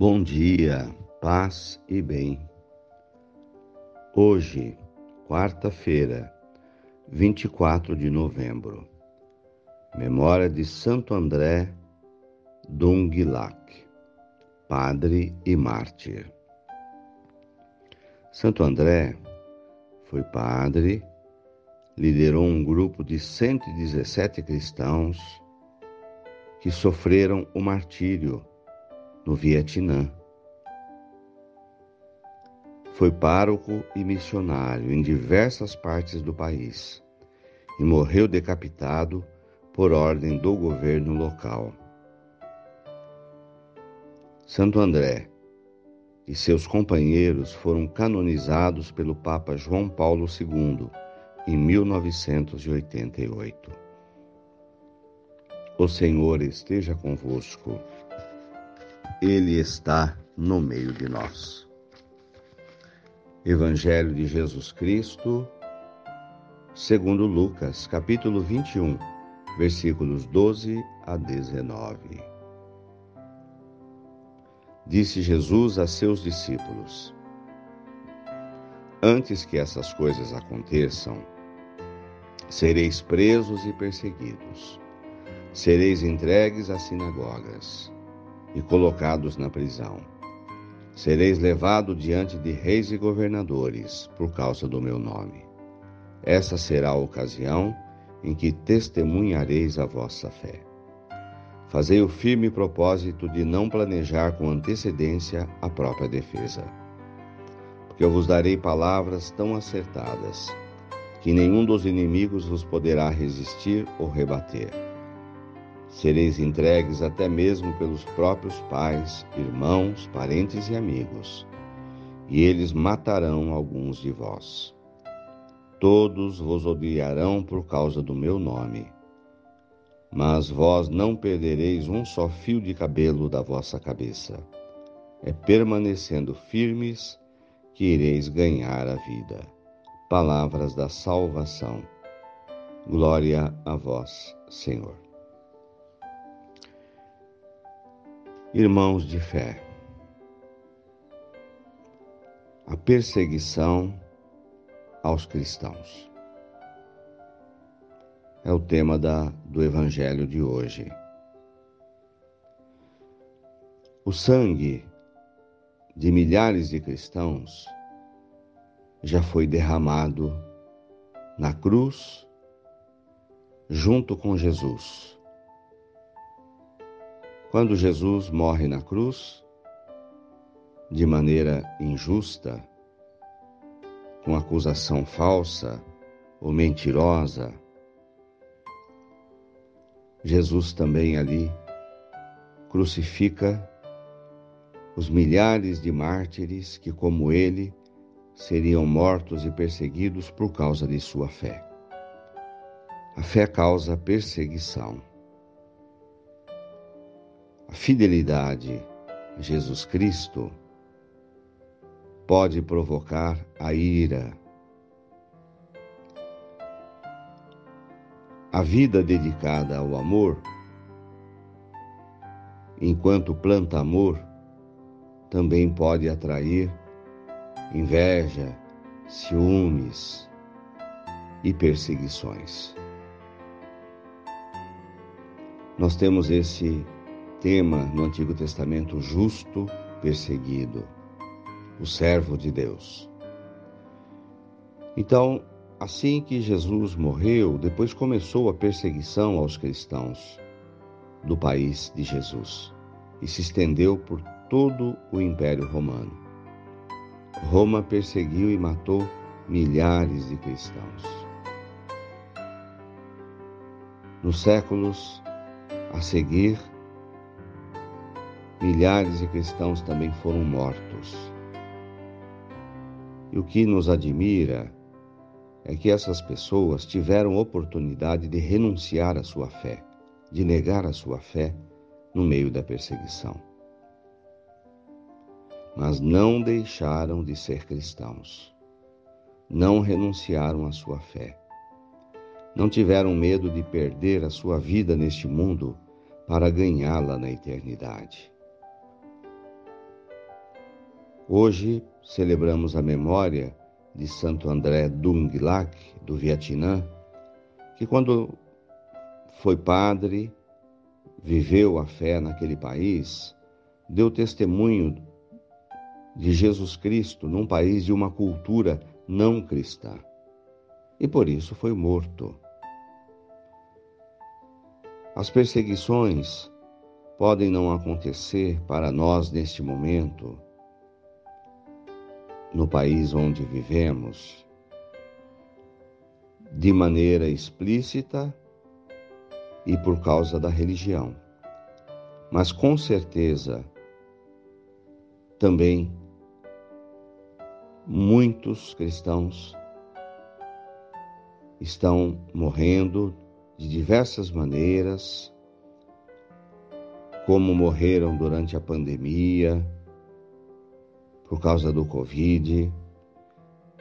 Bom dia, paz e bem. Hoje, quarta-feira, 24 de novembro, memória de Santo André Dunglac, padre e mártir. Santo André foi padre, liderou um grupo de 117 cristãos que sofreram o martírio no Vietnã. Foi pároco e missionário em diversas partes do país e morreu decapitado por ordem do governo local. Santo André e seus companheiros foram canonizados pelo Papa João Paulo II em 1988. O Senhor esteja convosco. Ele está no meio de nós. Evangelho de Jesus Cristo, segundo Lucas, capítulo 21, versículos 12 a 19. Disse Jesus a seus discípulos: Antes que essas coisas aconteçam, sereis presos e perseguidos, sereis entregues às sinagogas e colocados na prisão. Sereis levado diante de reis e governadores por causa do meu nome. Essa será a ocasião em que testemunhareis a vossa fé. Fazei o firme propósito de não planejar com antecedência a própria defesa. Porque eu vos darei palavras tão acertadas que nenhum dos inimigos vos poderá resistir ou rebater Sereis entregues até mesmo pelos próprios pais, irmãos, parentes e amigos, e eles matarão alguns de vós. Todos vos odiarão por causa do meu nome. Mas vós não perdereis um só fio de cabelo da vossa cabeça. É permanecendo firmes que ireis ganhar a vida. Palavras da salvação. Glória a vós, Senhor. Irmãos de fé, a perseguição aos cristãos é o tema da, do Evangelho de hoje. O sangue de milhares de cristãos já foi derramado na cruz junto com Jesus quando Jesus morre na cruz, de maneira injusta, com acusação falsa ou mentirosa, Jesus também ali crucifica os milhares de mártires que, como ele, seriam mortos e perseguidos por causa de sua fé. A fé causa perseguição. A fidelidade a Jesus Cristo pode provocar a ira. A vida dedicada ao amor, enquanto planta amor, também pode atrair inveja, ciúmes e perseguições. Nós temos esse tema no Antigo Testamento justo perseguido, o servo de Deus. Então, assim que Jesus morreu, depois começou a perseguição aos cristãos do país de Jesus e se estendeu por todo o Império Romano. Roma perseguiu e matou milhares de cristãos. Nos séculos a seguir, milhares de cristãos também foram mortos. E o que nos admira é que essas pessoas tiveram oportunidade de renunciar à sua fé, de negar a sua fé no meio da perseguição. Mas não deixaram de ser cristãos. Não renunciaram à sua fé. Não tiveram medo de perder a sua vida neste mundo para ganhá-la na eternidade. Hoje celebramos a memória de Santo André Dung Lac, do Vietnã, que quando foi padre, viveu a fé naquele país, deu testemunho de Jesus Cristo num país de uma cultura não cristã. E por isso foi morto. As perseguições podem não acontecer para nós neste momento, no país onde vivemos, de maneira explícita e por causa da religião. Mas com certeza também muitos cristãos estão morrendo de diversas maneiras, como morreram durante a pandemia, por causa do Covid.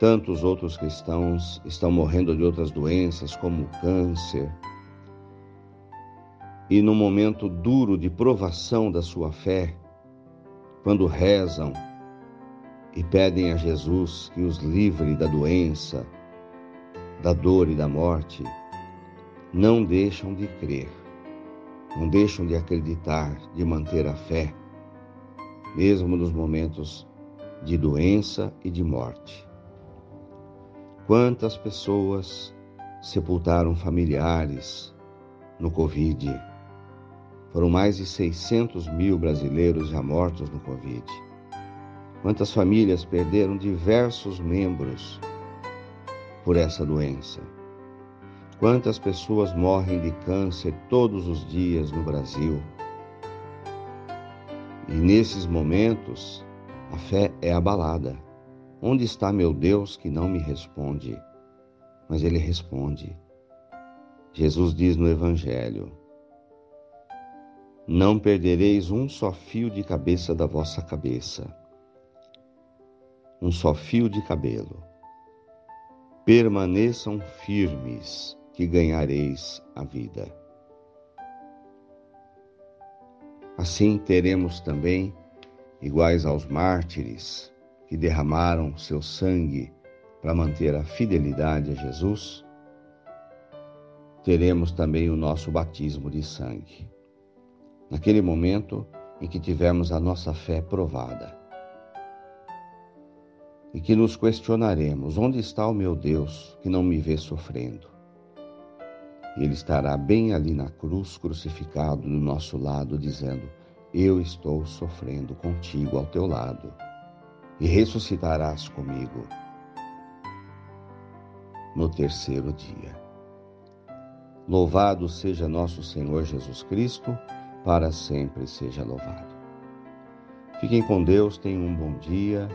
Tantos outros cristãos estão morrendo de outras doenças, como câncer. E no momento duro de provação da sua fé, quando rezam e pedem a Jesus que os livre da doença, da dor e da morte, não deixam de crer, não deixam de acreditar, de manter a fé, mesmo nos momentos de doença e de morte. Quantas pessoas sepultaram familiares no Covid? Foram mais de 600 mil brasileiros já mortos no Covid. Quantas famílias perderam diversos membros por essa doença? Quantas pessoas morrem de câncer todos os dias no Brasil? E nesses momentos, a fé é abalada. Onde está meu Deus que não me responde? Mas ele responde. Jesus diz no Evangelho: Não perdereis um só fio de cabeça da vossa cabeça um só fio de cabelo. Permaneçam firmes, que ganhareis a vida. Assim teremos também, iguais aos mártires que derramaram seu sangue para manter a fidelidade a Jesus, teremos também o nosso batismo de sangue. Naquele momento em que tivermos a nossa fé provada e que nos questionaremos: onde está o meu Deus que não me vê sofrendo? Ele estará bem ali na cruz, crucificado do nosso lado, dizendo: Eu estou sofrendo contigo ao teu lado, e ressuscitarás comigo no terceiro dia. Louvado seja nosso Senhor Jesus Cristo, para sempre seja louvado. Fiquem com Deus, tenham um bom dia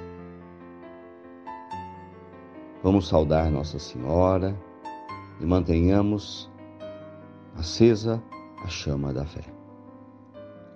Vamos saudar Nossa Senhora e mantenhamos acesa a chama da fé.